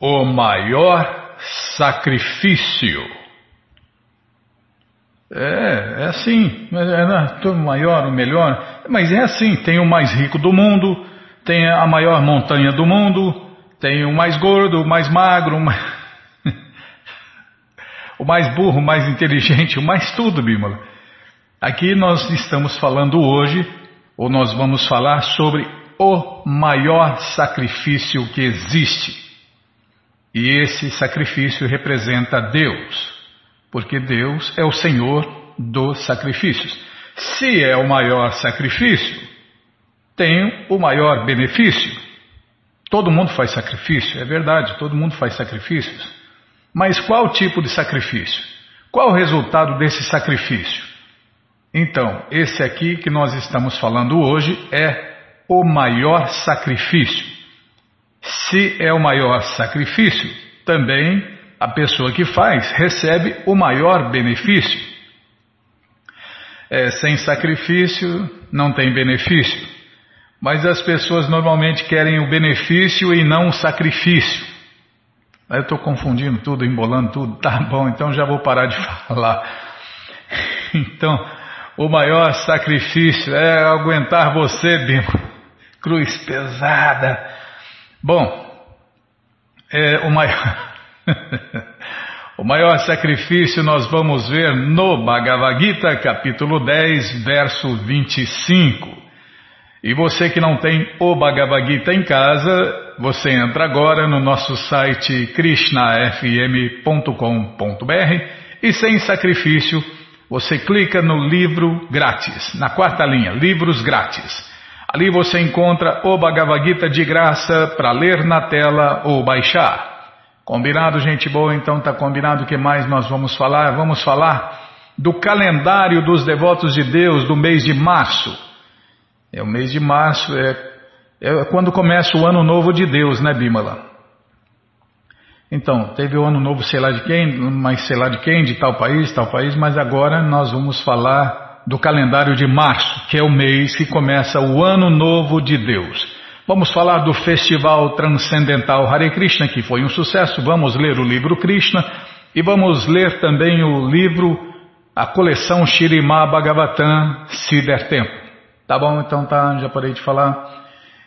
O maior sacrifício. É, é assim. É, né, o maior, o melhor. Mas é assim: tem o mais rico do mundo, tem a maior montanha do mundo, tem o mais gordo, o mais magro, o mais, o mais burro, o mais inteligente, o mais tudo, Bímola. Aqui nós estamos falando hoje, ou nós vamos falar sobre o maior sacrifício que existe. E esse sacrifício representa Deus, porque Deus é o Senhor dos sacrifícios. Se é o maior sacrifício, tem o maior benefício. Todo mundo faz sacrifício, é verdade, todo mundo faz sacrifícios. Mas qual tipo de sacrifício? Qual o resultado desse sacrifício? Então, esse aqui que nós estamos falando hoje é o maior sacrifício. Se é o maior sacrifício, também a pessoa que faz recebe o maior benefício. É, sem sacrifício não tem benefício. Mas as pessoas normalmente querem o benefício e não o sacrifício. Eu estou confundindo tudo, embolando tudo. Tá bom, então já vou parar de falar. Então, o maior sacrifício é aguentar você, Bima. Cruz pesada. Bom, é, o, maior, o maior sacrifício nós vamos ver no Bhagavad Gita, capítulo 10, verso 25. E você que não tem o Bhagavad Gita em casa, você entra agora no nosso site krishnafm.com.br e sem sacrifício, você clica no livro grátis, na quarta linha, livros grátis. Ali você encontra o Bhagavad Gita de graça para ler na tela ou baixar. Combinado, gente boa? Então tá combinado o que mais nós vamos falar? Vamos falar do calendário dos devotos de Deus do mês de março. É o mês de março, é, é quando começa o ano novo de Deus, né, Bimala? Então, teve o ano novo, sei lá de quem, mas sei lá de quem, de tal país, tal país, mas agora nós vamos falar do calendário de março, que é o mês que começa o Ano Novo de Deus. Vamos falar do Festival Transcendental Hare Krishna, que foi um sucesso. Vamos ler o livro Krishna e vamos ler também o livro, a coleção Shirimá Bhagavatam, se der tempo. Tá bom? Então tá, já parei de falar.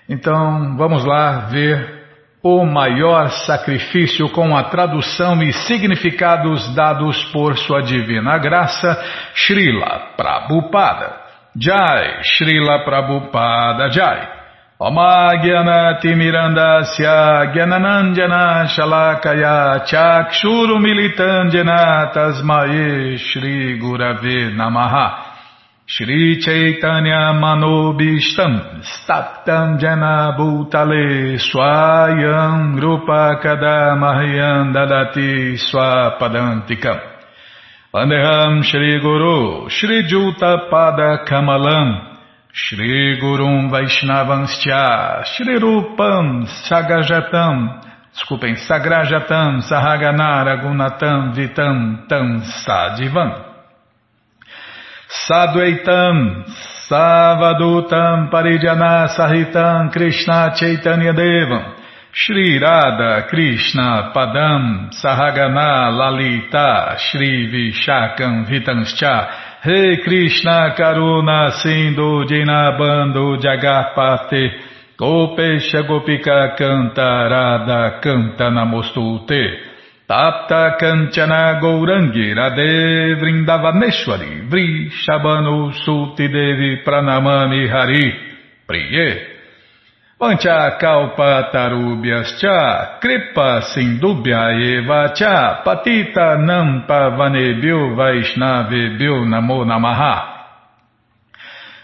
Então vamos lá ver o maior sacrifício com a tradução e significados dados por sua divina graça, Srila Prabhupada. Jai, Srila Prabhupada Jai. Omagyanati Mirandasya Gyananandjana Shalakaya Chakshuru Militandjana Tasmae Shri Chaitanya Manobishtam Staptam Jana Bhutale Swayam Rupa Kadamahyam Dadati Swapadantikam. Vandeham Shri Guru Shri Juta Pada Kamalam. Shri Gurum Vaishnavanscha Shri Rupam Sagajatam. Desculpem, Sagrajatam Sahaganara Gunatam Vitam Tam Sadivam Sadvaitam Savadutam Parijana Sahitam Krishna Chaitanya Devam Shri Radha Krishna Padam Sahagana Lalita Shri Vishakam Vitanscha Re Krishna Karuna Sindhu Dinabando Jagapate Gopesha Gopika Canta Radha Canta Namostute Tapta Kanchana Gourangi Radhe Vrindavaneshwari Vri Shabanu Suti Devi Pranamami Hari. Priye. Pancha Kalpa Tarubhyascha Kripa Sindubhya Eva Cha Patita Nampa Vanebhyo Vaishnavebhyo Namo Namaha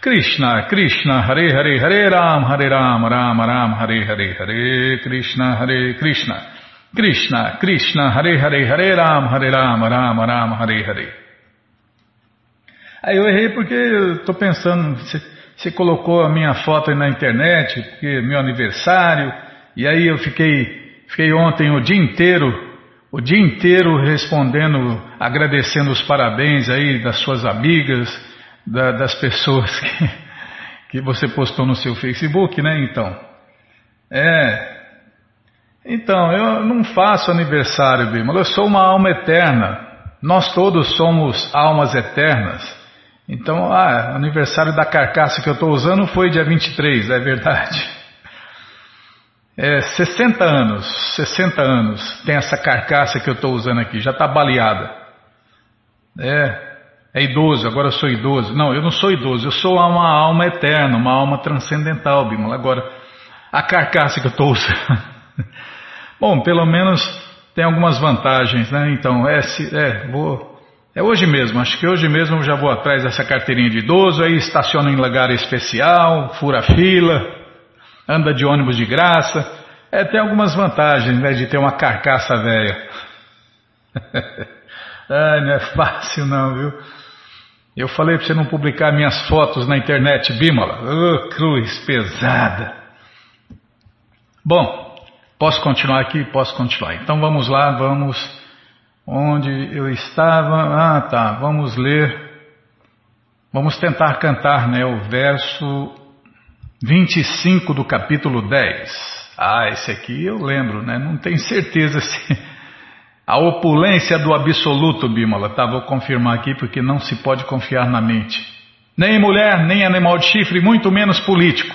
Krishna, Krishna, Hare Hare, Hare Ram, Hare Ram, Ram Ram, Hare Hare, Hare Krishna, Hare Krishna, Krishna, Krishna, Hare Hare, Hare Ram, Hare Ram, Ram Ram, Hare Hare. Aí eu errei porque estou pensando, você, colocou a minha foto na internet, porque é meu aniversário, e aí eu fiquei, fiquei ontem o dia inteiro, o dia inteiro respondendo, agradecendo os parabéns aí das suas amigas, da, das pessoas que, que você postou no seu Facebook, né? Então, é. Então, eu não faço aniversário, Bima. Eu sou uma alma eterna. Nós todos somos almas eternas. Então, ah, aniversário da carcaça que eu estou usando foi dia 23, é verdade. É 60 anos, 60 anos tem essa carcaça que eu estou usando aqui, já está baleada. É, é idoso, agora sou idoso. Não, eu não sou idoso, eu sou uma alma eterna, uma alma transcendental, Bimala. Agora, a carcaça que eu estou usando. Bom, pelo menos tem algumas vantagens, né? Então, é, é, vou, é hoje mesmo, acho que hoje mesmo eu já vou atrás dessa carteirinha de idoso, aí estaciono em lugar especial, fura fila, anda de ônibus de graça. É, tem algumas vantagens, né, de ter uma carcaça velha. Ai, não é fácil não, viu? Eu falei para você não publicar minhas fotos na internet, Bímola. Oh, cruz pesada. Bom, posso continuar aqui? Posso continuar. Então vamos lá, vamos. Onde eu estava? Ah, tá. Vamos ler. Vamos tentar cantar, né? O verso 25 do capítulo 10. Ah, esse aqui eu lembro, né? Não tenho certeza se. A opulência do absoluto, Bímola, tá? Vou confirmar aqui porque não se pode confiar na mente. Nem mulher, nem animal de chifre, muito menos político.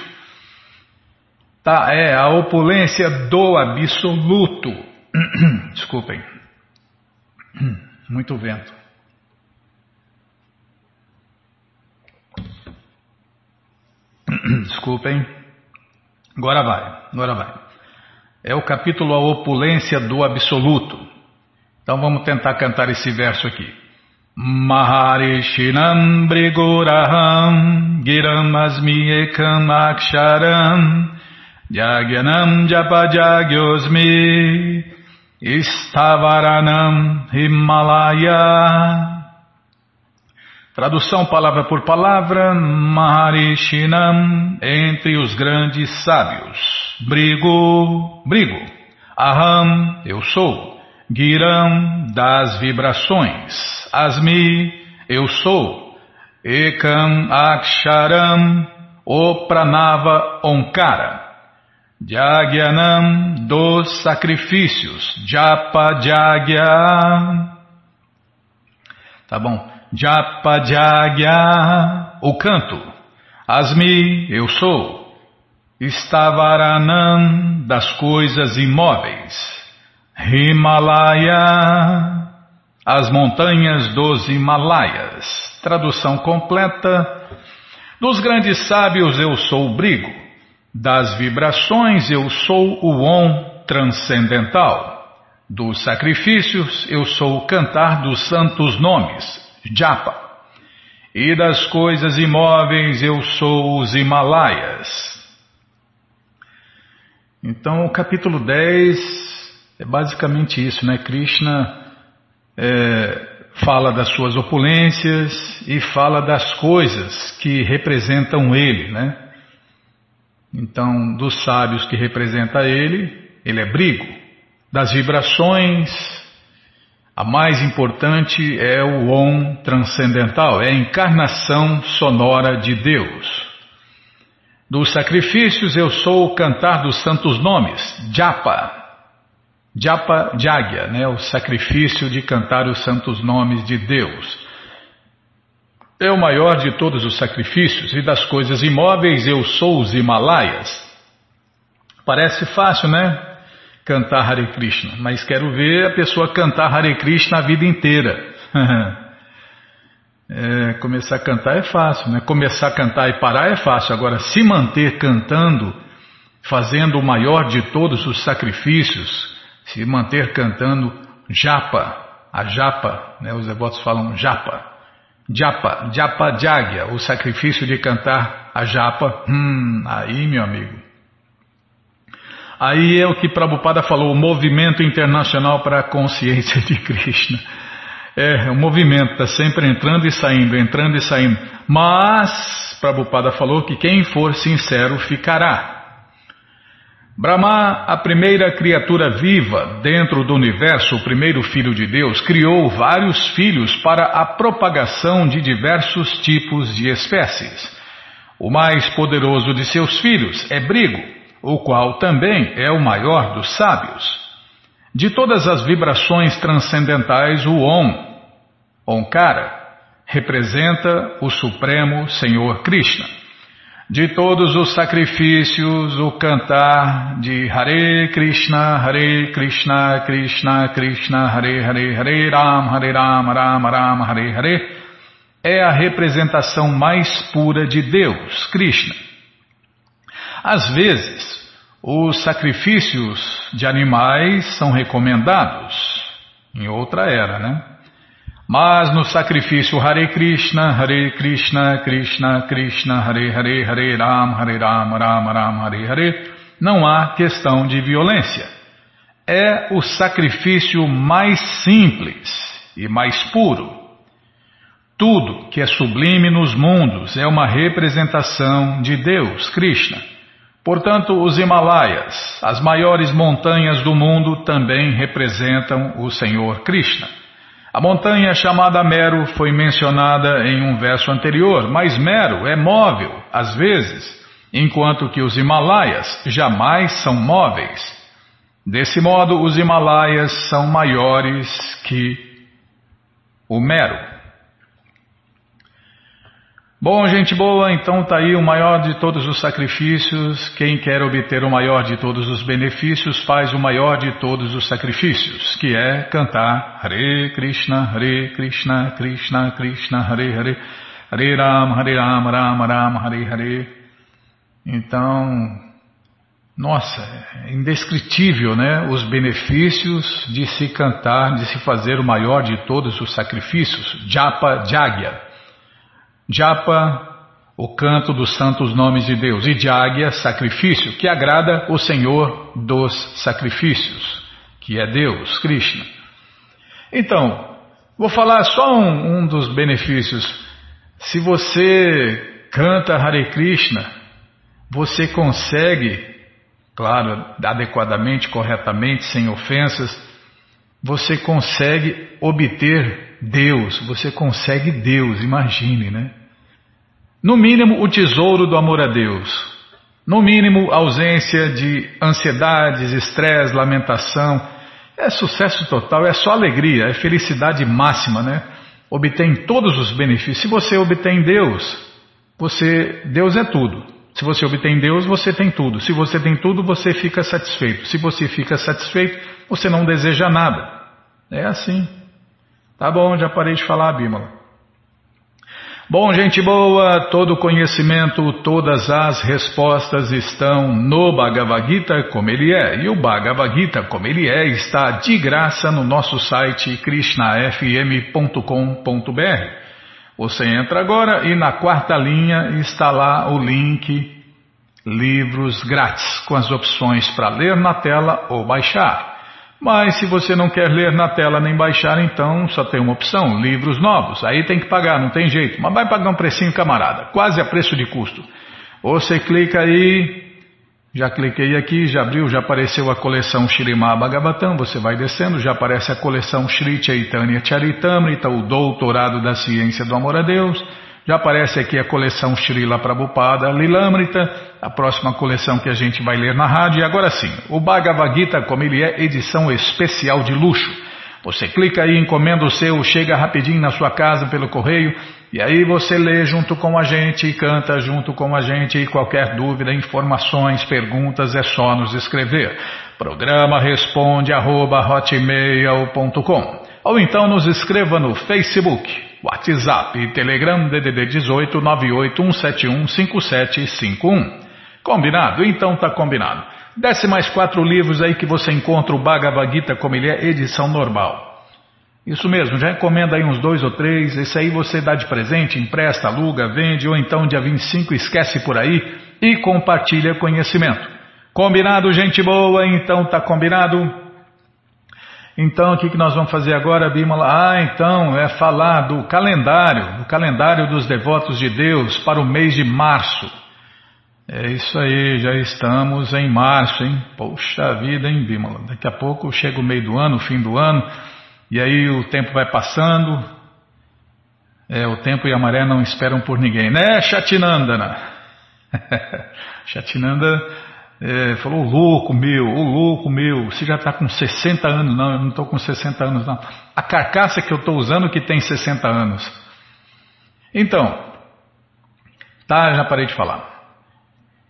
Tá, é a opulência do absoluto. Desculpem. Muito vento. Desculpem. Agora vai, agora vai. É o capítulo A Opulência do Absoluto. Então vamos tentar cantar esse verso aqui. Maharishinam Briguraham Giram Asmi Ekam Aksharam Jagyanam Japajagyosmi Istavaranam Himalaya Tradução palavra por palavra, Maharishinam, entre os grandes sábios. Brigo, brigo. Aham, eu sou. Giram das vibrações. Asmi, eu sou. Ekam Aksharam, o Pranava Onkara. Jagyanam dos sacrifícios. Japa Jagya. Tá bom. Japa Jagya, o canto. Asmi, eu sou. Stavaranam das coisas imóveis. Himalaya, as montanhas dos Himalaias. Tradução completa. Dos grandes sábios eu sou o brigo, das vibrações eu sou o on transcendental, dos sacrifícios eu sou o cantar dos santos nomes, japa, e das coisas imóveis eu sou os Himalaias. Então, o capítulo 10 é basicamente isso, né? Krishna é, fala das suas opulências e fala das coisas que representam ele, né? Então, dos sábios que representa ele, ele é brigo. Das vibrações, a mais importante é o Om transcendental, é a encarnação sonora de Deus. Dos sacrifícios eu sou o cantar dos santos nomes, Japa, Japa Jagya, né, o sacrifício de cantar os santos nomes de Deus. É o maior de todos os sacrifícios e das coisas imóveis eu sou os Himalaias. Parece fácil, né? Cantar Hare Krishna, mas quero ver a pessoa cantar Hare Krishna a vida inteira. é, começar a cantar é fácil, né? Começar a cantar e parar é fácil. Agora, se manter cantando, fazendo o maior de todos os sacrifícios, se manter cantando japa, a japa, né, os devotos falam japa, japa, japa jagya, o sacrifício de cantar a japa, hum, aí meu amigo. Aí é o que Prabhupada falou, o movimento internacional para a consciência de Krishna. É, o movimento está sempre entrando e saindo, entrando e saindo. Mas, Prabhupada falou que quem for sincero ficará. Brahma, a primeira criatura viva dentro do universo, o primeiro filho de Deus, criou vários filhos para a propagação de diversos tipos de espécies. O mais poderoso de seus filhos é Brigo, o qual também é o maior dos sábios. De todas as vibrações transcendentais, o Om, Onkara, representa o Supremo Senhor Krishna. De todos os sacrifícios, o cantar de Hare Krishna, Hare Krishna, Krishna Krishna, Hare Hare, Hare Ram, Hare Ram, Ram Ram, Hare Hare, é a representação mais pura de Deus, Krishna. Às vezes, os sacrifícios de animais são recomendados, em outra era, né? Mas no sacrifício Hare Krishna, Hare Krishna, Krishna Krishna, Hare Hare, Hare Ram, Hare Ram, Ram Ram, Hare Hare, não há questão de violência. É o sacrifício mais simples e mais puro. Tudo que é sublime nos mundos é uma representação de Deus, Krishna. Portanto, os Himalaias, as maiores montanhas do mundo, também representam o Senhor Krishna. A montanha chamada Mero foi mencionada em um verso anterior, mas Mero é móvel, às vezes, enquanto que os Himalaias jamais são móveis. Desse modo, os Himalaias são maiores que o Mero. Bom, gente boa, então está aí o maior de todos os sacrifícios. Quem quer obter o maior de todos os benefícios faz o maior de todos os sacrifícios, que é cantar Hare Krishna, Hare Krishna, Krishna Krishna, Hare Hare, Hare Ram, Hare Ram, Ram Ram, Hare Hare. Então, nossa, é indescritível, né? Os benefícios de se cantar, de se fazer o maior de todos os sacrifícios, Japa Jagya. Japa, o canto dos santos nomes de Deus, e Jagya, sacrifício, que agrada o Senhor dos sacrifícios, que é Deus, Krishna. Então, vou falar só um, um dos benefícios. Se você canta Hare Krishna, você consegue, claro, adequadamente, corretamente, sem ofensas, você consegue obter Deus, você consegue Deus, imagine, né? No mínimo, o tesouro do amor a Deus. No mínimo, ausência de ansiedades, estresse, lamentação. É sucesso total, é só alegria, é felicidade máxima, né? Obtém todos os benefícios. Se você obtém Deus, você Deus é tudo. Se você obtém Deus, você tem tudo. Se você tem tudo, você fica satisfeito. Se você fica satisfeito, você não deseja nada. É assim. Tá bom, já parei de falar, Bímola. Bom, gente boa, todo conhecimento, todas as respostas estão no Bhagavad Gita como ele é. E o Bhagavad Gita como ele é está de graça no nosso site krishnafm.com.br. Você entra agora e na quarta linha está lá o link Livros Grátis, com as opções para ler na tela ou baixar. Mas se você não quer ler na tela nem baixar, então só tem uma opção: livros novos. Aí tem que pagar, não tem jeito. Mas vai pagar um precinho, camarada, quase a preço de custo. Você clica aí, já cliquei aqui, já abriu, já apareceu a coleção Shirimá Bhagavatam, você vai descendo, já aparece a coleção Shri Chaitanya Charitamrita, o Doutorado da Ciência do Amor a Deus. Já aparece aqui a coleção Srila Prabhupada Lilamrita, a próxima coleção que a gente vai ler na rádio. E agora sim, o Bhagavad Gita, como ele é, edição especial de luxo. Você clica aí, encomenda o seu, chega rapidinho na sua casa pelo correio, e aí você lê junto com a gente e canta junto com a gente. E qualquer dúvida, informações, perguntas, é só nos escrever. Programa responde arroba, ou então nos escreva no Facebook WhatsApp e Telegram DDD 18 981715751. Combinado? Então tá combinado. Desce mais quatro livros aí que você encontra o Bhagavad Gita como ele é, edição normal. Isso mesmo, já encomenda aí uns dois ou três, esse aí você dá de presente, empresta, aluga, vende, ou então dia 25 esquece por aí e compartilha conhecimento. Combinado, gente boa? Então tá combinado? Então, o que, que nós vamos fazer agora, Bimala? Ah, então, é falar do calendário, do calendário dos devotos de Deus para o mês de março. É isso aí, já estamos em março, hein? Poxa vida, hein, Bimala? Daqui a pouco chega o meio do ano, o fim do ano, e aí o tempo vai passando. É, o tempo e a maré não esperam por ninguém, né, Chatinandana? Chatinanda é, falou, louco meu, o louco meu, você já está com 60 anos. Não, eu não estou com 60 anos, não. A carcaça que eu estou usando que tem 60 anos. Então, tá, já parei de falar.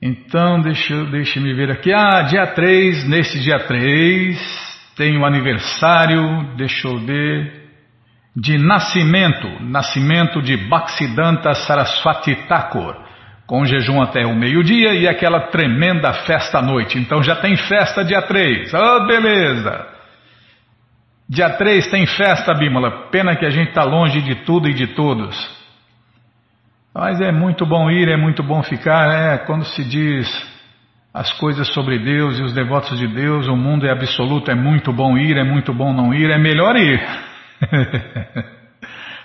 Então, deixa, deixa me ver aqui. Ah, dia 3, nesse dia 3, tem o um aniversário, deixa eu ver, de nascimento, nascimento de Bhaktisiddhanta Saraswati Thakur com jejum até o meio-dia e aquela tremenda festa à noite. Então já tem festa dia 3. Oh, beleza! Dia 3 tem festa, Bímola. Pena que a gente está longe de tudo e de todos. Mas é muito bom ir, é muito bom ficar. É, quando se diz as coisas sobre Deus e os devotos de Deus, o mundo é absoluto, é muito bom ir, é muito bom não ir, é melhor ir.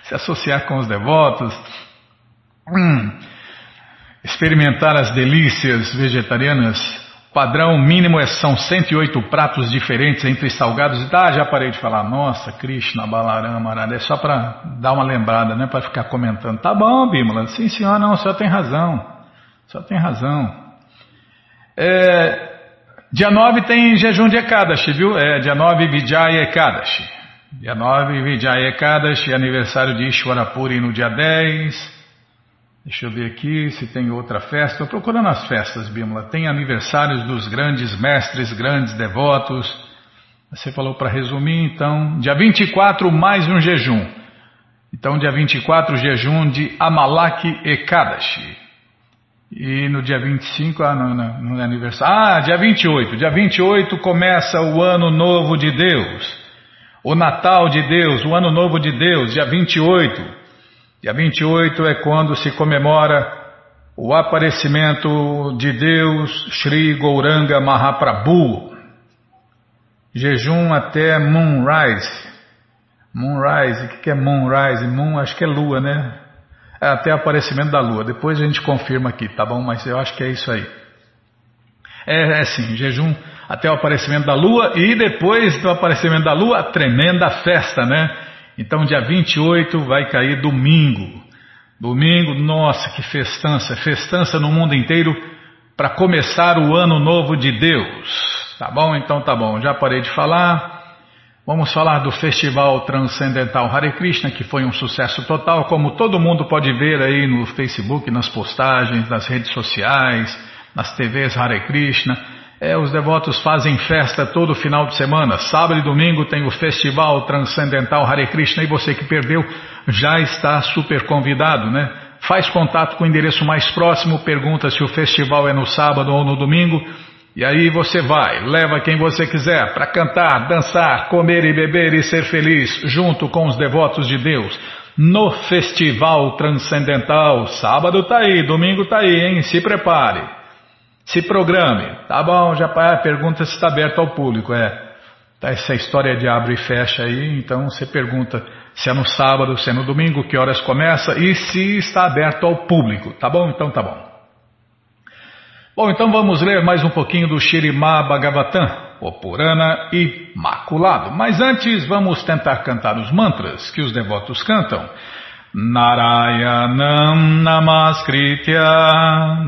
se associar com os devotos. Hum experimentar as delícias vegetarianas, padrão mínimo é, são 108 pratos diferentes entre salgados e ah, já parei de falar, nossa, Krishna, Balarama, é só para dar uma lembrada, né, para ficar comentando. Tá bom, Bimala, sim senhor, não, só tem razão, só tem razão. É, dia 9 tem jejum de Ekadashi, viu? É, dia 9 Vijaya Ekadashi. Dia 9 Vijaya Ekadashi, aniversário de Ishwarapuri no dia 10. Deixa eu ver aqui se tem outra festa. Estou procurando as festas, Bímola. Tem aniversários dos grandes mestres, grandes devotos. Você falou para resumir, então. Dia 24, mais um jejum. Então, dia 24, jejum de Amalak Ekadashi. E no dia 25, ah, não, não, não é aniversário. Ah, dia 28. Dia 28 começa o Ano Novo de Deus. O Natal de Deus, o Ano Novo de Deus, dia 28. Dia 28 é quando se comemora o aparecimento de Deus Sri Gouranga Mahaprabhu. Jejum até Moonrise. Moonrise, o que é Moonrise? Moon, acho que é lua, né? É até aparecimento da lua. Depois a gente confirma aqui, tá bom? Mas eu acho que é isso aí. É, é sim, jejum até o aparecimento da lua e depois do aparecimento da lua, tremenda festa, né? Então, dia 28 vai cair domingo. Domingo, nossa, que festança! Festança no mundo inteiro para começar o ano novo de Deus. Tá bom? Então tá bom. Já parei de falar. Vamos falar do Festival Transcendental Hare Krishna, que foi um sucesso total, como todo mundo pode ver aí no Facebook, nas postagens, nas redes sociais, nas TVs Hare Krishna. É, os devotos fazem festa todo final de semana. Sábado e domingo tem o Festival Transcendental Hare Krishna e você que perdeu já está super convidado, né? Faz contato com o endereço mais próximo, pergunta se o festival é no sábado ou no domingo e aí você vai, leva quem você quiser para cantar, dançar, comer e beber e ser feliz junto com os devotos de Deus no Festival Transcendental. Sábado tá aí, domingo tá aí, hein? Se prepare. Se programe. Tá bom, já pergunta se está aberto ao público. É, tá essa história de abre e fecha aí, então você pergunta se é no sábado, se é no domingo, que horas começa e se está aberto ao público. Tá bom? Então tá bom. Bom, então vamos ler mais um pouquinho do Shirimá Bhagavatam, o Purana Imaculado. Mas antes vamos tentar cantar os mantras que os devotos cantam. Narayanam Namaskritya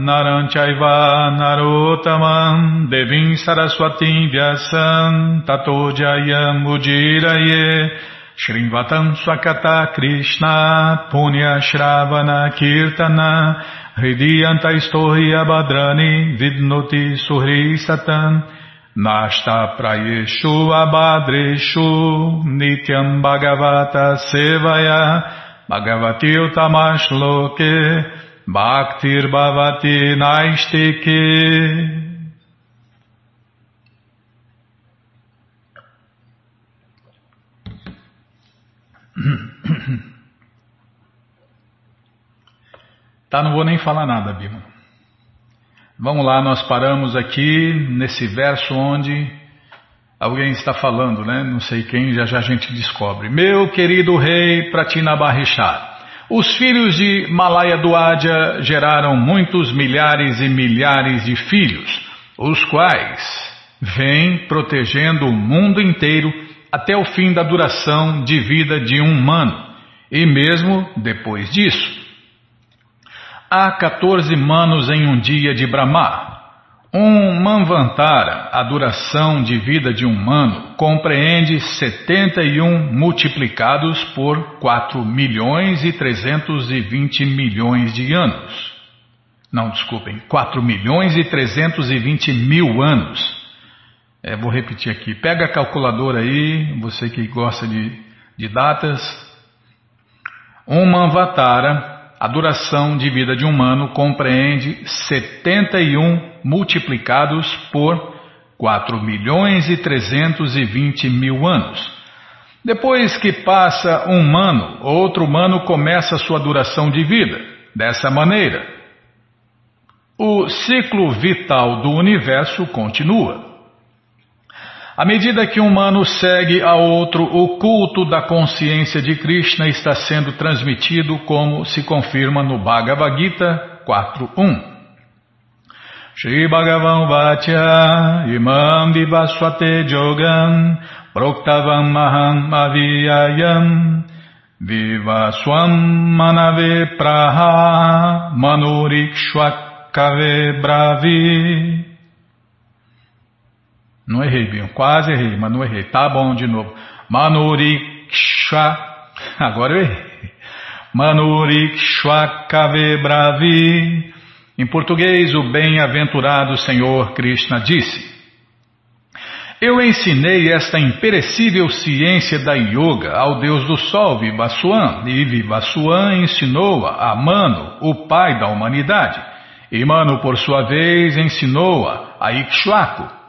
Naranchaiva Narotamam Devim Saraswatim Vyasam Tato Jayam Ujiraye Shrivatam Swakata Krishna Punya Shravana Kirtana Hridiyanta Istohi Abhadrani Vidnoti Suhri Satan Prayeshu Abhadreshu Nityam Bhagavata Sevaya Bhagavati Utamashloke Bhaktir Bhavati Naistike Tá, não vou nem falar nada, Bima. Vamos lá, nós paramos aqui nesse verso onde Alguém está falando, né? Não sei quem, já já a gente descobre. Meu querido rei Pratinabarishá, os filhos de Malaya Duadja geraram muitos milhares e milhares de filhos, os quais vêm protegendo o mundo inteiro até o fim da duração de vida de um humano, e mesmo depois disso. Há 14 manos em um dia de Brahma, um Manvantara, a duração de vida de um humano, compreende 71 multiplicados por 4 milhões e 320 milhões de anos. Não, desculpem, 4 milhões e 320 mil anos. É, vou repetir aqui. Pega a calculadora aí, você que gosta de, de datas. Um Manvatara, a duração de vida de um humano compreende 71 multiplicados por 4 milhões e 320 mil anos. Depois que passa um humano, outro humano começa sua duração de vida. Dessa maneira, o ciclo vital do universo continua. À medida que um humano segue a outro, o culto da consciência de Krishna está sendo transmitido como se confirma no Bhagavad Gita 4.1. Shri Bhagavan Vatya Imam Vivaswate Jogam Proktavam Maham Aviyayam Vivaswam Manave Praha Bravi Não errei, Binho. Quase errei, mas não errei. Tá bom de novo. Manuriksha. Agora eu errei. Manurikshwakave Bravi em português, o bem-aventurado Senhor Krishna disse: Eu ensinei esta imperecível ciência da yoga ao Deus do Sol, Vivaswan, e Vivaswan ensinou-a a Mano, o pai da humanidade. E Mano, por sua vez, ensinou-a a Ikshvaku.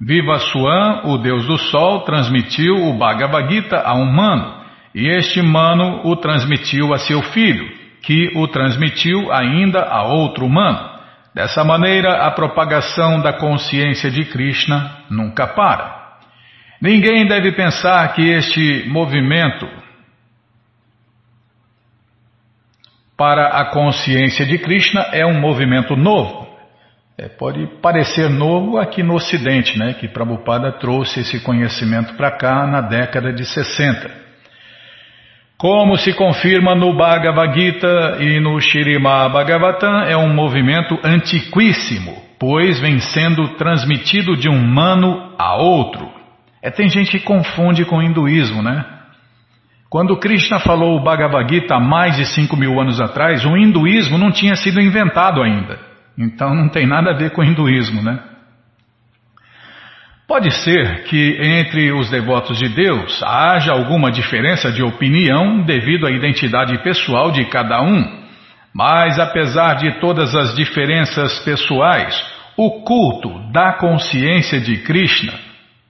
Vivaswan, o Deus do Sol, transmitiu o Bhagavad Gita a um Mano, e este Mano o transmitiu a seu filho que o transmitiu ainda a outro humano. Dessa maneira, a propagação da consciência de Krishna nunca para. Ninguém deve pensar que este movimento para a consciência de Krishna é um movimento novo. É, pode parecer novo aqui no Ocidente, né, que Prabhupada trouxe esse conhecimento para cá na década de 60. Como se confirma no Bhagavad Gita e no Shirimá Bhagavatam, é um movimento antiquíssimo, pois vem sendo transmitido de um mano a outro. É, tem gente que confunde com o hinduísmo, né? Quando Krishna falou o Bhagavad Gita há mais de 5 mil anos atrás, o hinduísmo não tinha sido inventado ainda. Então não tem nada a ver com o hinduísmo, né? Pode ser que entre os devotos de Deus haja alguma diferença de opinião devido à identidade pessoal de cada um, mas apesar de todas as diferenças pessoais, o culto da consciência de Krishna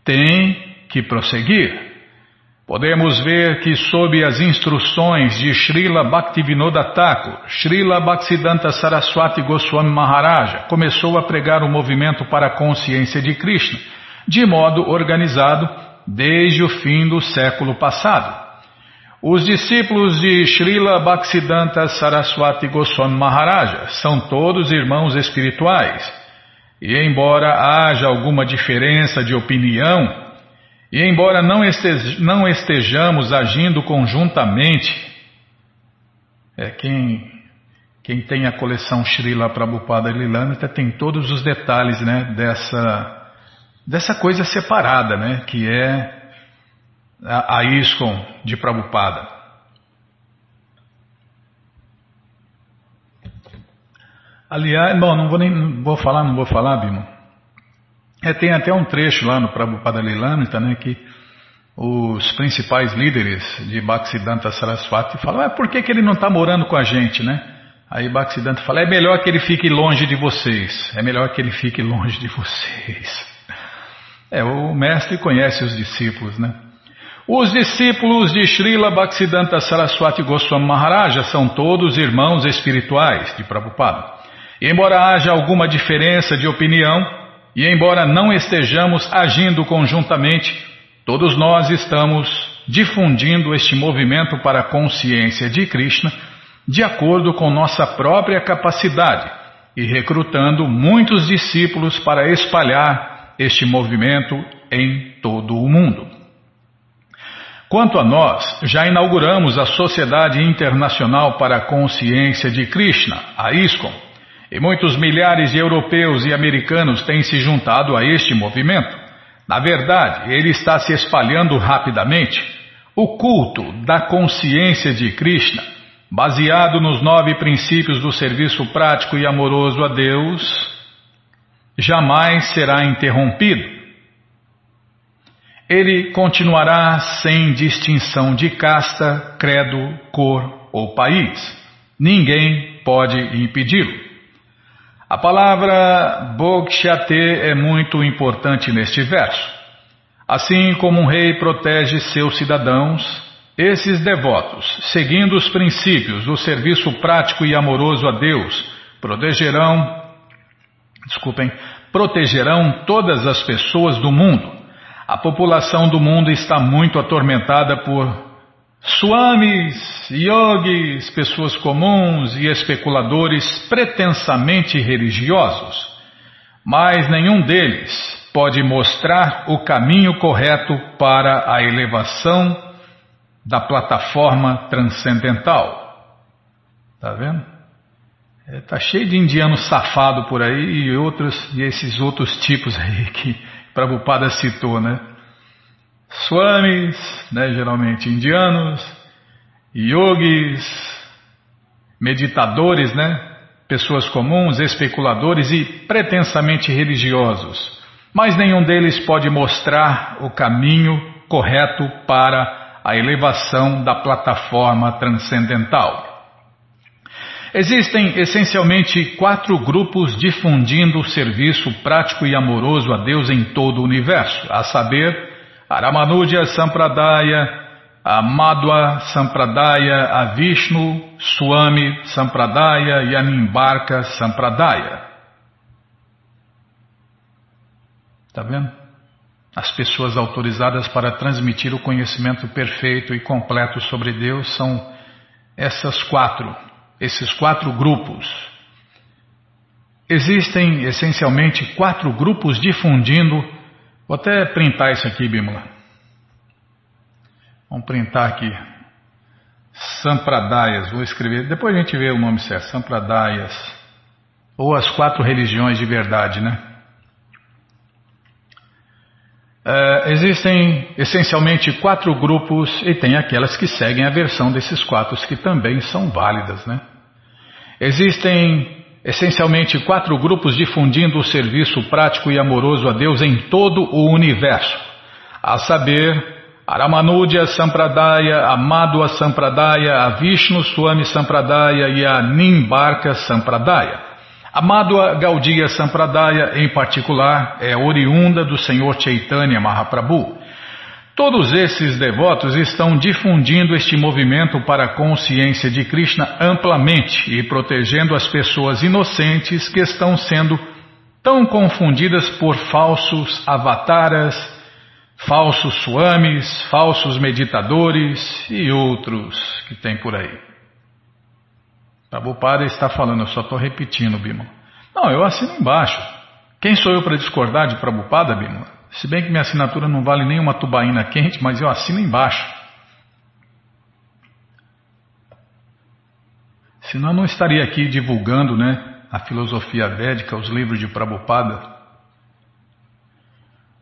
tem que prosseguir. Podemos ver que, sob as instruções de Srila Bhaktivinoda Thakur, Srila Bhaktisiddhanta Saraswati Goswami Maharaja começou a pregar o movimento para a consciência de Krishna de modo organizado desde o fim do século passado. Os discípulos de Srila Bhaktisiddhanta Saraswati Goswami Maharaja são todos irmãos espirituais. E embora haja alguma diferença de opinião, e embora não, estejamos agindo conjuntamente, é quem, quem tem a coleção Srila Prabhupada Lilamita tem todos os detalhes né, dessa dessa coisa separada, né, que é a, a de Prabhupada. Aliás, bom, não vou nem vou falar, não vou falar, Bimo. É, tem até um trecho lá no Prabhupada Lilamita, né, que os principais líderes de Bhaktisiddhanta Saraswati falam, ah, por que, que ele não está morando com a gente, né? Aí Bhaktisiddhanta fala, é melhor que ele fique longe de vocês, é melhor que ele fique longe de vocês. É, o mestre conhece os discípulos, né? Os discípulos de Srila Bhaktisiddhanta Saraswati Goswami Maharaja são todos irmãos espirituais de Prabhupada. embora haja alguma diferença de opinião, e embora não estejamos agindo conjuntamente, todos nós estamos difundindo este movimento para a consciência de Krishna de acordo com nossa própria capacidade e recrutando muitos discípulos para espalhar este movimento em todo o mundo. Quanto a nós, já inauguramos a Sociedade Internacional para a Consciência de Krishna, a ISKCON, e muitos milhares de europeus e americanos têm se juntado a este movimento. Na verdade, ele está se espalhando rapidamente. O culto da consciência de Krishna, baseado nos nove princípios do serviço prático e amoroso a Deus, jamais será interrompido. Ele continuará sem distinção de casta, credo, cor ou país. Ninguém pode impedi-lo. A palavra Bogshate é muito importante neste verso. Assim como um rei protege seus cidadãos, esses devotos, seguindo os princípios do serviço prático e amoroso a Deus, protegerão, desculpem, protegerão todas as pessoas do mundo. A população do mundo está muito atormentada por Swamis, yogis, pessoas comuns e especuladores pretensamente religiosos, mas nenhum deles pode mostrar o caminho correto para a elevação da plataforma transcendental. Tá vendo? É, tá cheio de indiano safado por aí e outros e esses outros tipos aí que Prabhupada citou, né? Swamis, né, geralmente indianos, yogis, meditadores, né, pessoas comuns, especuladores e pretensamente religiosos. Mas nenhum deles pode mostrar o caminho correto para a elevação da plataforma transcendental. Existem essencialmente quatro grupos difundindo o serviço prático e amoroso a Deus em todo o universo, a saber, Aramanuja Sampradaya, a Madhva Sampradaya, a Vishnu Swami Sampradaya e a Nimbarka Sampradaya. Está vendo? As pessoas autorizadas para transmitir o conhecimento perfeito e completo sobre Deus são essas quatro, esses quatro grupos. Existem essencialmente quatro grupos difundindo Vou até printar isso aqui, Bímola. Vamos printar aqui. Sampradayas, vou escrever, depois a gente vê o nome certo, Sampradayas. Ou as quatro religiões de verdade, né? É, existem essencialmente quatro grupos e tem aquelas que seguem a versão desses quatro que também são válidas, né? Existem essencialmente quatro grupos difundindo o serviço prático e amoroso a Deus em todo o universo, a saber, Aramanudya Sampradaya, a Sampradaya, a Vishnu Swami Sampradaya e a Nimbarka Sampradaya. A Madhva Gaudiya Sampradaya, em particular, é oriunda do Senhor Chaitanya Mahaprabhu. Todos esses devotos estão difundindo este movimento para a consciência de Krishna amplamente e protegendo as pessoas inocentes que estão sendo tão confundidas por falsos avataras, falsos swamis, falsos meditadores e outros que tem por aí. Prabhupada está falando, eu só estou repetindo, Bima. Não, eu assino embaixo. Quem sou eu para discordar de Prabhupada, Bima? Se bem que minha assinatura não vale nem uma tubaína quente, mas eu assino embaixo. Senão eu não estaria aqui divulgando né, a filosofia védica, os livros de Prabhupada.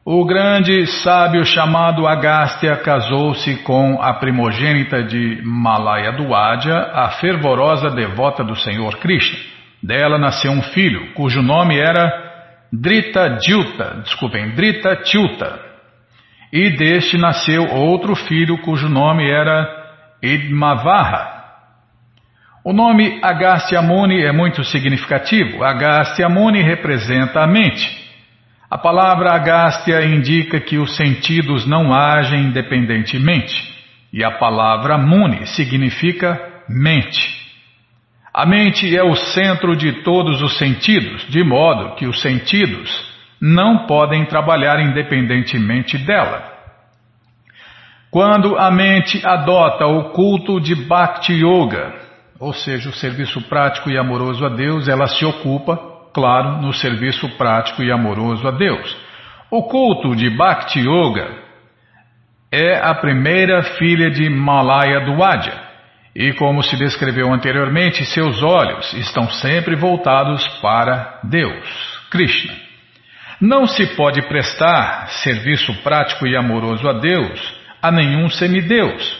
O grande sábio chamado Agastya casou-se com a primogênita de Malaya Duadya, a fervorosa devota do Senhor Krishna. Dela nasceu um filho, cujo nome era Drita Dilta, desculpem, Drita Tilta. E deste nasceu outro filho cujo nome era Idmavaha. O nome Agastya Muni é muito significativo. Agastya Muni representa a mente. A palavra Agastya indica que os sentidos não agem independentemente. E a palavra Muni significa mente. A mente é o centro de todos os sentidos, de modo que os sentidos não podem trabalhar independentemente dela. Quando a mente adota o culto de Bhakti Yoga, ou seja, o serviço prático e amoroso a Deus, ela se ocupa, claro, no serviço prático e amoroso a Deus. O culto de Bhakti Yoga é a primeira filha de Malaya Duadya. E como se descreveu anteriormente, seus olhos estão sempre voltados para Deus, Krishna. Não se pode prestar serviço prático e amoroso a Deus a nenhum semideus.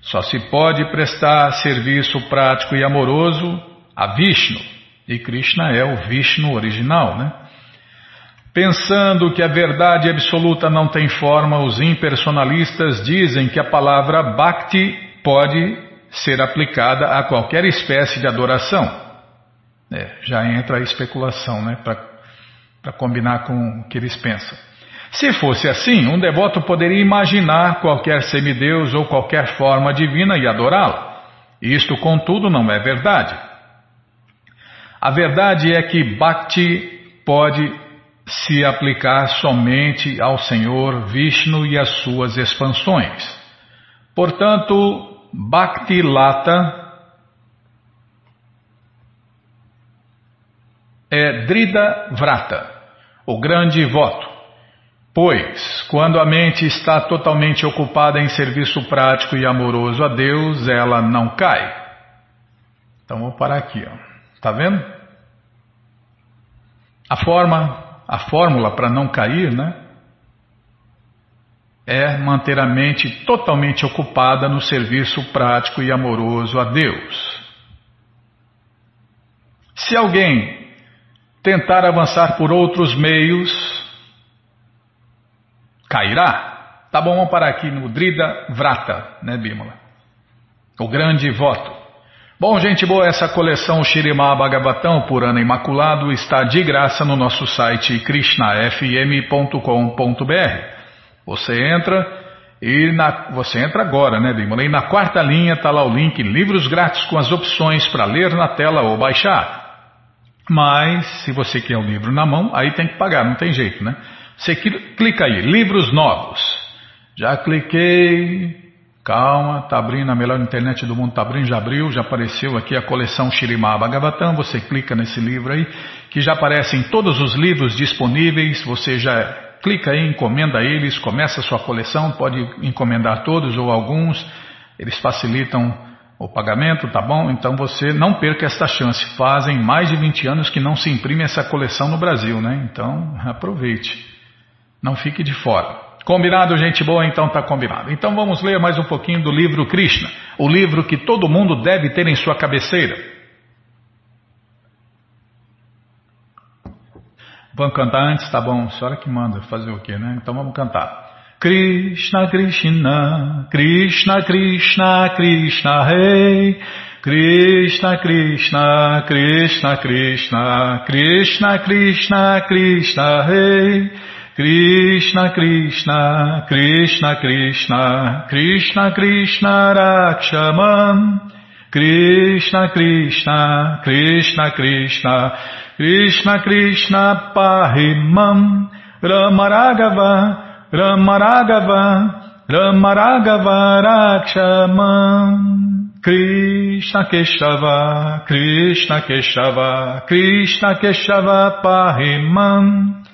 Só se pode prestar serviço prático e amoroso a Vishnu. E Krishna é o Vishnu original, né? Pensando que a verdade absoluta não tem forma, os impersonalistas dizem que a palavra Bhakti pode ser aplicada a qualquer espécie de adoração. É, já entra a especulação, né? Para combinar com o que eles pensam. Se fosse assim, um devoto poderia imaginar qualquer semideus ou qualquer forma divina e adorá-la. Isto, contudo, não é verdade. A verdade é que Bhakti pode se aplicar somente ao Senhor Vishnu e às suas expansões. Portanto, Bhakti Lata é Drida Vrata, o grande voto. Pois, quando a mente está totalmente ocupada em serviço prático e amoroso a Deus, ela não cai. Então vou parar aqui, ó. Tá vendo? A forma, a fórmula para não cair, né? É manter a mente totalmente ocupada no serviço prático e amoroso a Deus. Se alguém tentar avançar por outros meios, cairá. Tá bom, vamos parar aqui no Drida Vrata, né, Bímola? O grande voto. Bom, gente boa, essa coleção Shirimá Bhagavatam por ano imaculado está de graça no nosso site krishnafm.com.br. Você entra e na, você entra agora, né, Bímola? E na quarta linha está lá o link Livros Grátis com as opções para ler na tela ou baixar. Mas, se você quer o livro na mão, aí tem que pagar, não tem jeito, né? Você clica aí, livros novos. Já cliquei. Calma, tá abrindo, a melhor internet do mundo tá abrindo, já abriu, já apareceu aqui a coleção Shirimá Bhagavatam, você clica nesse livro aí, que já aparecem todos os livros disponíveis, você já clica aí, encomenda eles, começa a sua coleção, pode encomendar todos ou alguns, eles facilitam o pagamento, tá bom? Então você não perca esta chance, fazem mais de 20 anos que não se imprime essa coleção no Brasil, né? Então aproveite. Não fique de fora. Combinado, gente boa? Então tá combinado. Então vamos ler mais um pouquinho do livro Krishna, o livro que todo mundo deve ter em sua cabeceira. Vamos cantar antes? Tá bom, senhora que manda fazer o quê, né? Então vamos cantar. Krishna, Krishna, Krishna, Krishna, Krishna, Rei. Krishna, Krishna, Krishna, Krishna, Krishna, Krishna, Krishna, Rei. Krishna Krishna Krishna Krishna Krishna Krishna Rakshaman Krishna Krishna Krishna Krishna Krishna Krishna Pahimam Ramaragava Ramaragava Ramaragava Rakshaman Krishna Keshava Krishna Keshava Krishna Keshava Pahimam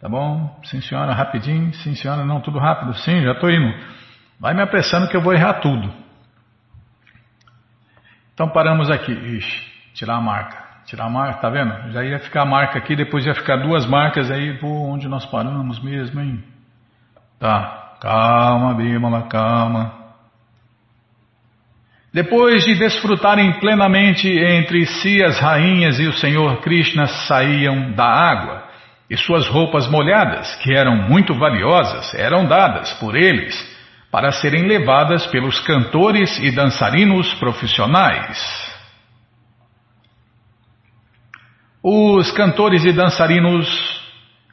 Tá bom? Sim, senhora, rapidinho. Sim, senhora, não, tudo rápido. Sim, já estou indo. Vai me apressando que eu vou errar tudo. Então paramos aqui. Ixi, tirar a marca. Tirar a marca, tá vendo? Já ia ficar a marca aqui, depois ia ficar duas marcas aí. Vou onde nós paramos mesmo, hein? Tá, calma, Bímola, calma. Depois de desfrutarem plenamente entre si as rainhas e o Senhor Krishna saíam da água e suas roupas molhadas, que eram muito valiosas, eram dadas por eles para serem levadas pelos cantores e dançarinos profissionais. Os cantores e dançarinos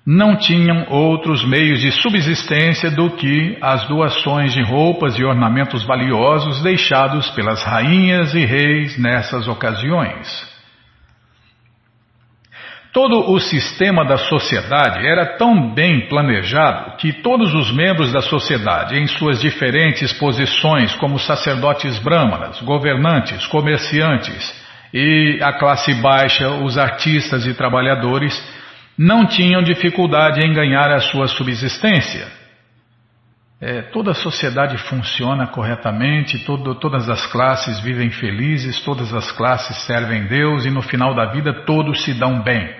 não tinham outros meios de subsistência do que as doações de roupas e ornamentos valiosos deixados pelas rainhas e reis nessas ocasiões. Todo o sistema da sociedade era tão bem planejado que todos os membros da sociedade, em suas diferentes posições, como sacerdotes brâmanas, governantes, comerciantes e a classe baixa, os artistas e trabalhadores, não tinham dificuldade em ganhar a sua subsistência. É, toda a sociedade funciona corretamente, todo, todas as classes vivem felizes, todas as classes servem Deus e no final da vida todos se dão bem.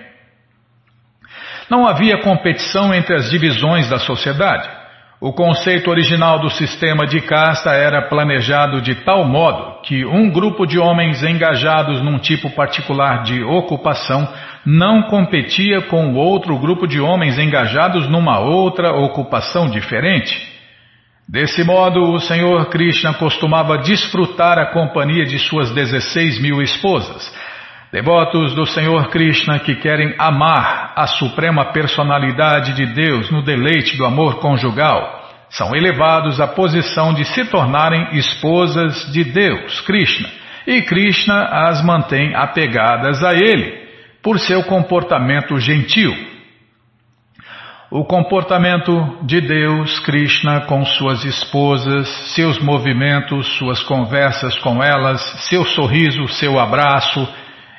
Não havia competição entre as divisões da sociedade. O conceito original do sistema de casta era planejado de tal modo que um grupo de homens engajados num tipo particular de ocupação não competia com o outro grupo de homens engajados numa outra ocupação diferente. Desse modo, o Senhor Krishna costumava desfrutar a companhia de suas 16 mil esposas. Devotos do Senhor Krishna que querem amar a suprema personalidade de Deus no deleite do amor conjugal são elevados à posição de se tornarem esposas de Deus, Krishna, e Krishna as mantém apegadas a ele por seu comportamento gentil. O comportamento de Deus, Krishna, com suas esposas, seus movimentos, suas conversas com elas, seu sorriso, seu abraço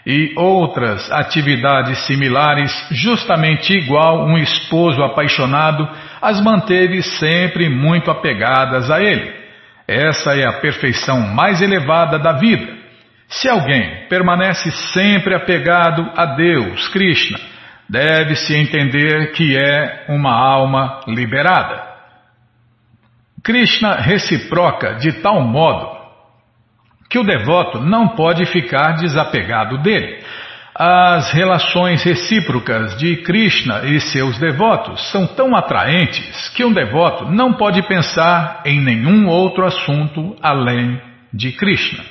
e outras atividades similares, justamente igual um esposo apaixonado, as manteve sempre muito apegadas a ele. Essa é a perfeição mais elevada da vida. Se alguém permanece sempre apegado a Deus, Krishna, deve-se entender que é uma alma liberada. Krishna reciproca de tal modo que o devoto não pode ficar desapegado dele. As relações recíprocas de Krishna e seus devotos são tão atraentes que um devoto não pode pensar em nenhum outro assunto além de Krishna.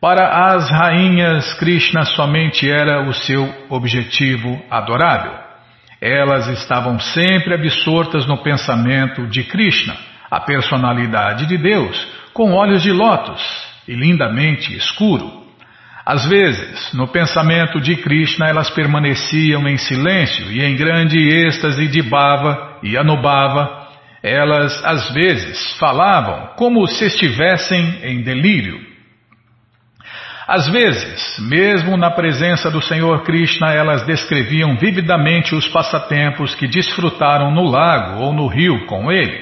Para as rainhas, Krishna somente era o seu objetivo adorável. Elas estavam sempre absortas no pensamento de Krishna, a personalidade de Deus, com olhos de lótus e lindamente escuro. Às vezes, no pensamento de Krishna, elas permaneciam em silêncio e em grande êxtase de Bhava e Anubhava. Elas, às vezes, falavam como se estivessem em delírio. Às vezes, mesmo na presença do Senhor Krishna, elas descreviam vividamente os passatempos que desfrutaram no lago ou no rio com ele.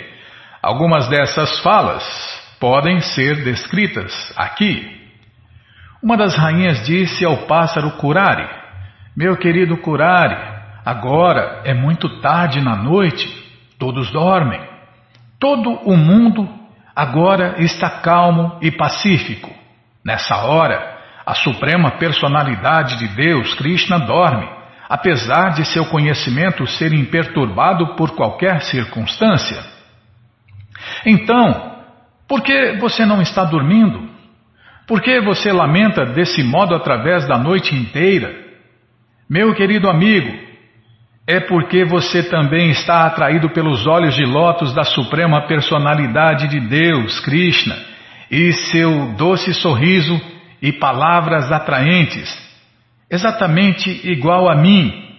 Algumas dessas falas podem ser descritas aqui. Uma das rainhas disse ao pássaro Curari: Meu querido Curari, agora é muito tarde na noite, todos dormem. Todo o mundo agora está calmo e pacífico. Nessa hora, a suprema personalidade de Deus, Krishna, dorme, apesar de seu conhecimento ser imperturbado por qualquer circunstância. Então, por que você não está dormindo? Por que você lamenta desse modo através da noite inteira? Meu querido amigo, é porque você também está atraído pelos olhos de lótus da Suprema Personalidade de Deus, Krishna, e seu doce sorriso e palavras atraentes, exatamente igual a mim.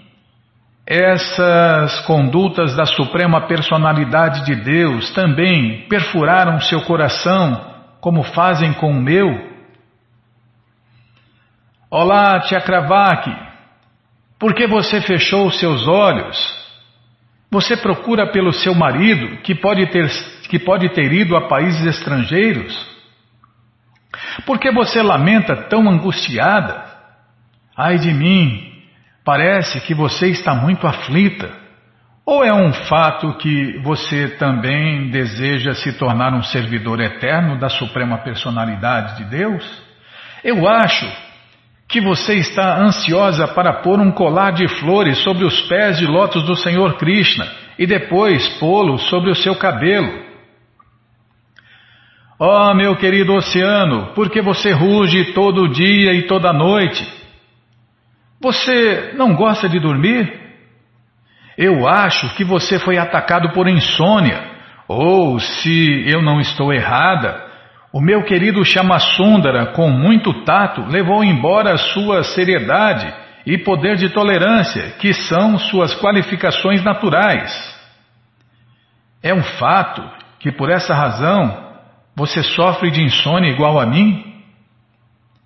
Essas condutas da Suprema Personalidade de Deus também perfuraram seu coração, como fazem com o meu? Olá, Tchakravaki, por que você fechou seus olhos? Você procura pelo seu marido, que pode ter, que pode ter ido a países estrangeiros? Por que você lamenta tão angustiada? Ai de mim, parece que você está muito aflita. Ou é um fato que você também deseja se tornar um servidor eterno da Suprema Personalidade de Deus? Eu acho que você está ansiosa para pôr um colar de flores sobre os pés de lótus do Senhor Krishna e depois pô-lo sobre o seu cabelo. Oh, meu querido oceano, por que você ruge todo dia e toda noite? Você não gosta de dormir? Eu acho que você foi atacado por insônia. Ou, se eu não estou errada, o meu querido Chamasundara, com muito tato, levou embora sua seriedade e poder de tolerância, que são suas qualificações naturais. É um fato que por essa razão você sofre de insônia igual a mim?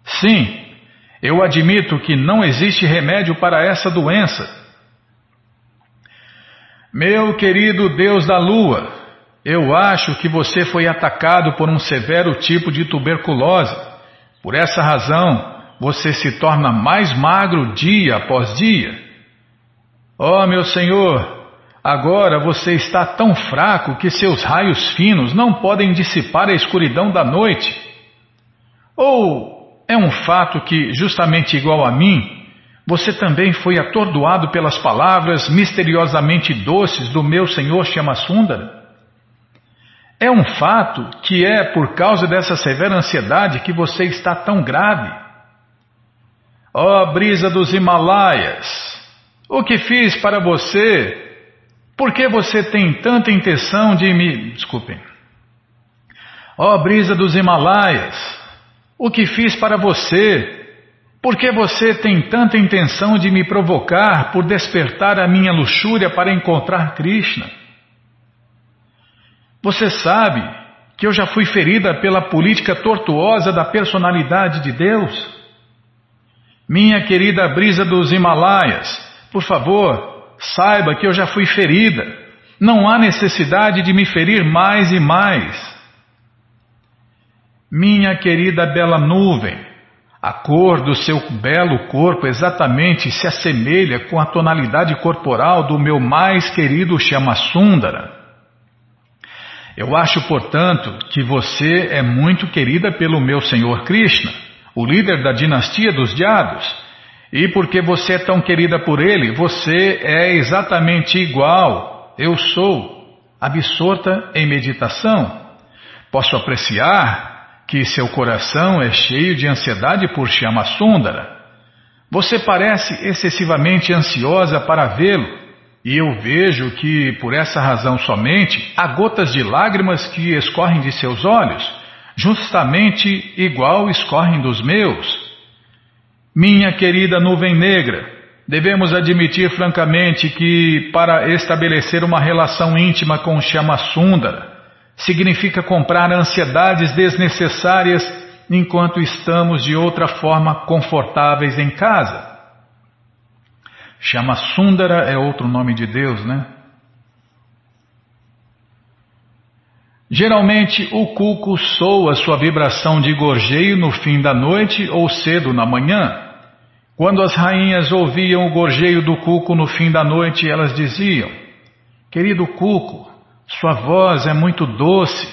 Sim, eu admito que não existe remédio para essa doença. Meu querido Deus da Lua, eu acho que você foi atacado por um severo tipo de tuberculose. Por essa razão, você se torna mais magro dia após dia. Oh, meu Senhor, agora você está tão fraco que seus raios finos não podem dissipar a escuridão da noite. Ou é um fato que, justamente igual a mim, você também foi atordoado pelas palavras misteriosamente doces do meu Senhor Chamasundara? É um fato que é por causa dessa severa ansiedade que você está tão grave. Ó oh, brisa dos Himalaias, o que fiz para você? Por que você tem tanta intenção de me. Desculpem. Ó oh, brisa dos Himalaias, o que fiz para você? Por que você tem tanta intenção de me provocar por despertar a minha luxúria para encontrar Krishna? Você sabe que eu já fui ferida pela política tortuosa da personalidade de Deus? Minha querida brisa dos Himalaias, por favor, saiba que eu já fui ferida. Não há necessidade de me ferir mais e mais. Minha querida bela nuvem, a cor do seu belo corpo exatamente se assemelha com a tonalidade corporal do meu mais querido Chamasundara. Eu acho, portanto, que você é muito querida pelo meu Senhor Krishna o líder da dinastia dos diados. E porque você é tão querida por ele, você é exatamente igual. Eu sou, absorta em meditação. Posso apreciar que seu coração é cheio de ansiedade por Sundara. Você parece excessivamente ansiosa para vê-lo, e eu vejo que, por essa razão somente, há gotas de lágrimas que escorrem de seus olhos justamente igual escorrem dos meus. Minha querida nuvem negra, devemos admitir francamente que, para estabelecer uma relação íntima com Chamasundara, significa comprar ansiedades desnecessárias enquanto estamos de outra forma confortáveis em casa. Chamasundara é outro nome de Deus, né? Geralmente o cuco soa sua vibração de gorjeio no fim da noite ou cedo na manhã. Quando as rainhas ouviam o gorjeio do cuco no fim da noite, elas diziam: Querido cuco, sua voz é muito doce.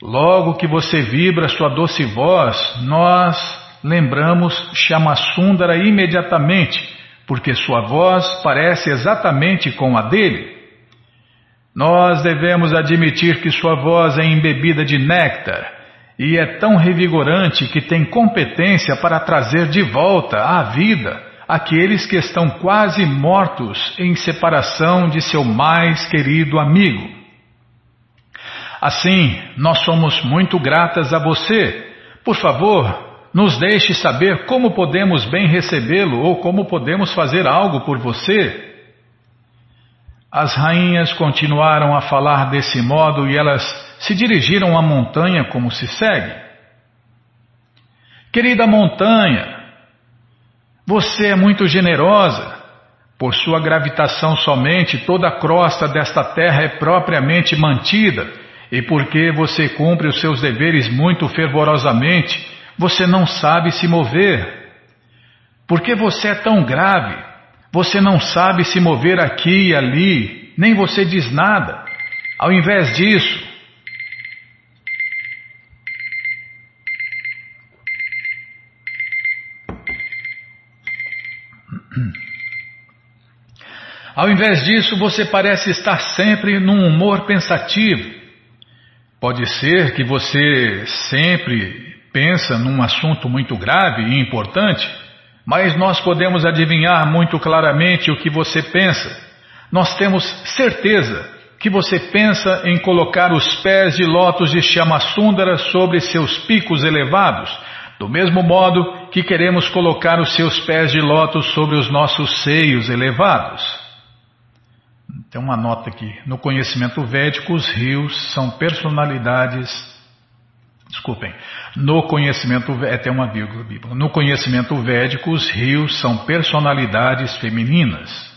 Logo que você vibra sua doce voz, nós lembramos Chamasundara imediatamente, porque sua voz parece exatamente com a dele. Nós devemos admitir que sua voz é embebida de néctar e é tão revigorante que tem competência para trazer de volta à vida aqueles que estão quase mortos em separação de seu mais querido amigo. Assim, nós somos muito gratas a você. Por favor, nos deixe saber como podemos bem recebê-lo ou como podemos fazer algo por você. As rainhas continuaram a falar desse modo e elas se dirigiram à montanha como se segue. Querida montanha, você é muito generosa. Por sua gravitação somente, toda a crosta desta terra é propriamente mantida, e porque você cumpre os seus deveres muito fervorosamente, você não sabe se mover. Porque você é tão grave, você não sabe se mover aqui e ali, nem você diz nada. Ao invés disso, Ao invés disso, você parece estar sempre num humor pensativo. Pode ser que você sempre pensa num assunto muito grave e importante, mas nós podemos adivinhar muito claramente o que você pensa. Nós temos certeza que você pensa em colocar os pés de lótus de Chamasundara sobre seus picos elevados, do mesmo modo que queremos colocar os seus pés de lótus sobre os nossos seios elevados. Tem uma nota aqui. No conhecimento védico, os rios são personalidades. Desculpem. No conhecimento é tem uma vírgula bíblica. No conhecimento védico, os rios são personalidades femininas.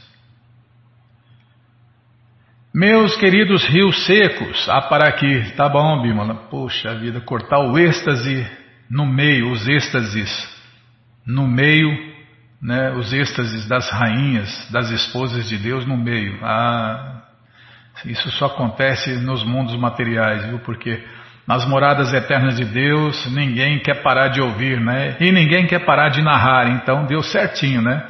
Meus queridos rios secos, ah, para aqui, tá bom, Bímola. Poxa vida, cortar o êxtase no meio, os êxtases no meio, né, os êxtases das rainhas, das esposas de Deus no meio. Ah, isso só acontece nos mundos materiais, viu? Porque nas moradas eternas de Deus ninguém quer parar de ouvir, né? E ninguém quer parar de narrar, então deu certinho, né?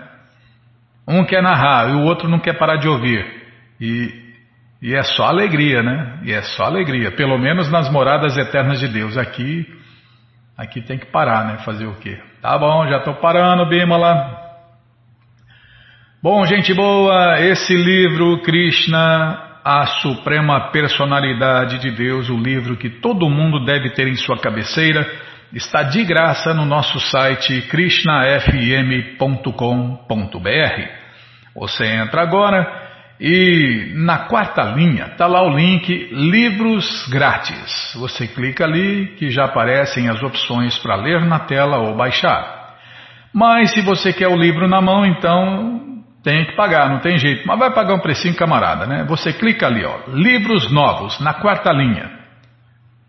Um quer narrar e o outro não quer parar de ouvir. E e é só alegria, né? E é só alegria, pelo menos nas moradas eternas de Deus. Aqui, aqui tem que parar, né? Fazer o quê? Tá bom, já estou parando, Bímola. Bom, gente boa, esse livro, Krishna, a Suprema Personalidade de Deus, o livro que todo mundo deve ter em sua cabeceira, está de graça no nosso site krishnafm.com.br. Você entra agora e na quarta linha está lá o link Livros Grátis. Você clica ali que já aparecem as opções para ler na tela ou baixar. Mas se você quer o livro na mão, então tem que pagar, não tem jeito. Mas vai pagar um precinho, camarada, né? Você clica ali, ó, Livros Novos, na quarta linha.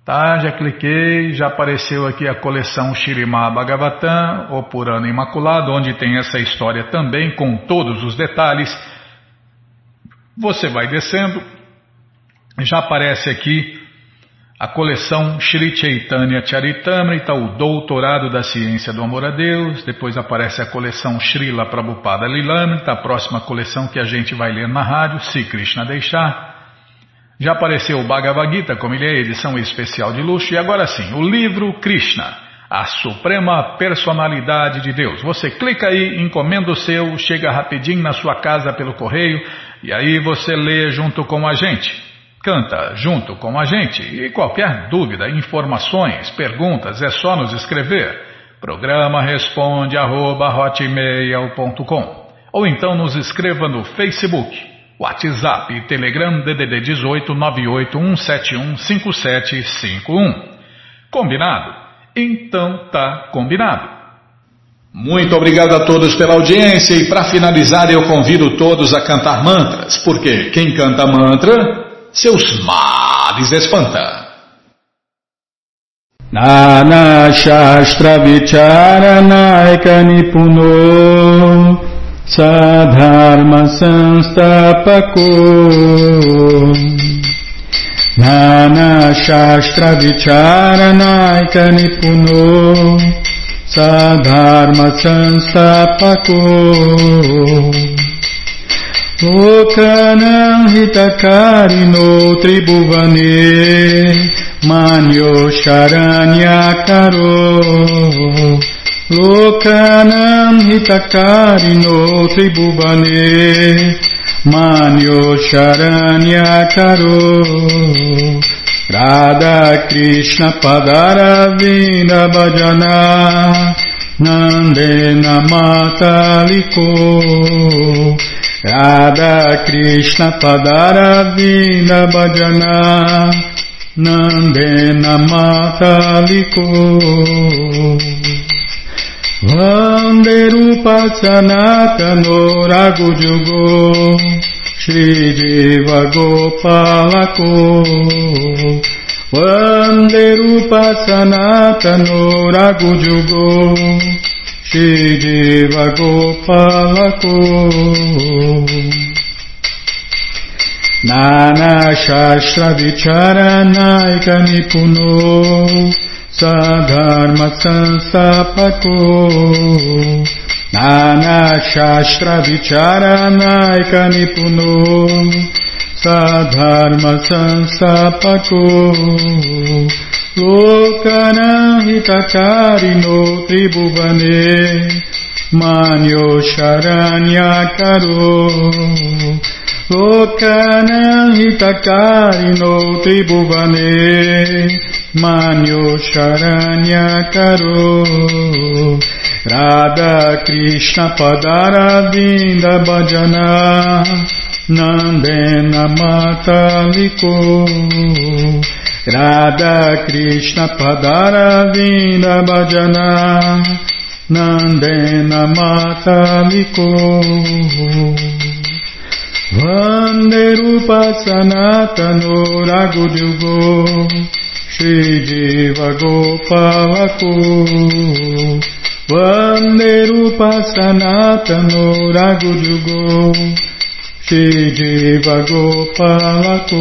Tá, já cliquei, já apareceu aqui a coleção Shirimá Bhagavatam, o Purana Imaculado, onde tem essa história também com todos os detalhes. Você vai descendo, já aparece aqui a coleção Sri Chaitanya Charitamrita, o Doutorado da Ciência do Amor a Deus, depois aparece a coleção Srila Prabhupada Lilamrita, a próxima coleção que a gente vai ler na rádio, Se Krishna Deixar. Já apareceu o Bhagavad Gita, como ele é edição especial de luxo, e agora sim, o livro Krishna, a Suprema Personalidade de Deus. Você clica aí, encomenda o seu, chega rapidinho na sua casa pelo correio, e aí você lê junto com a gente, canta junto com a gente. E qualquer dúvida, informações, perguntas, é só nos escrever. Programa responde arroba, ou então nos escreva no Facebook, WhatsApp e Telegram DDD 18 5751. Combinado? Então tá combinado. Muito obrigado a todos pela audiência e para finalizar eu convido todos a cantar mantras, porque quem canta mantra, seus males espanta. Nana Shastra Vicharanaika Nipuno Sadharma Sanstapako Nana Shastra Vicharanaika Nipuno Sadharma Sanstapako Lokanam Hitakarino Tribhuvane Manyo Charanyakaro Lokanam Hitakarino Tribhuvane Manyo Charanyakaro Radha Krishna Padaravinda Bhajana Nandena Mataliko Radha Krishna Padaravinda Bhajana Nandena Mataliko Vande Rupa Sanatano Ragujugo Shri Jiva Gopalako Vande Rupa Sanatano Ragujugo Shri Jiva Gopalako. Nana Shastra Vicharanaika Nipuno. Sadharma Sansapako. Nana Shastra Vicharanaika Nipuno. Sadharma Sansapako Lokana Hitakarino Tribhuvane Manyo Charanyakaro Lokana Hitakarino Tribhuvane Manyo Charanyakaro Radha Krishna Padara Vinda Bhajana Nandena Mataliko. Radha Krishna Padaravinda Bhajana. Nandena Mataliko. Vande Rupa Sanatano Raghudyugo Shri Jiva Gopalako. Vande Rupa Sanatano Raghudyugo Shri Jiva Gopalako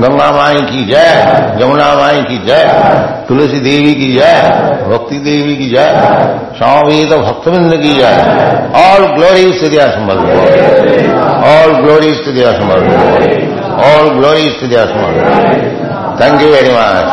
Ganga माई की जय जमुना माई की जय, तुलसी देवी की जय, भक्ति देवी की जय स्वामी तो भक्तविंद की जय। ऑल ग्लोरी स्थितिया संबल ऑल ग्लोरी स्थितिया संबल ऑल ग्लोरी स्थितिया संबल थैंक यू वेरी मच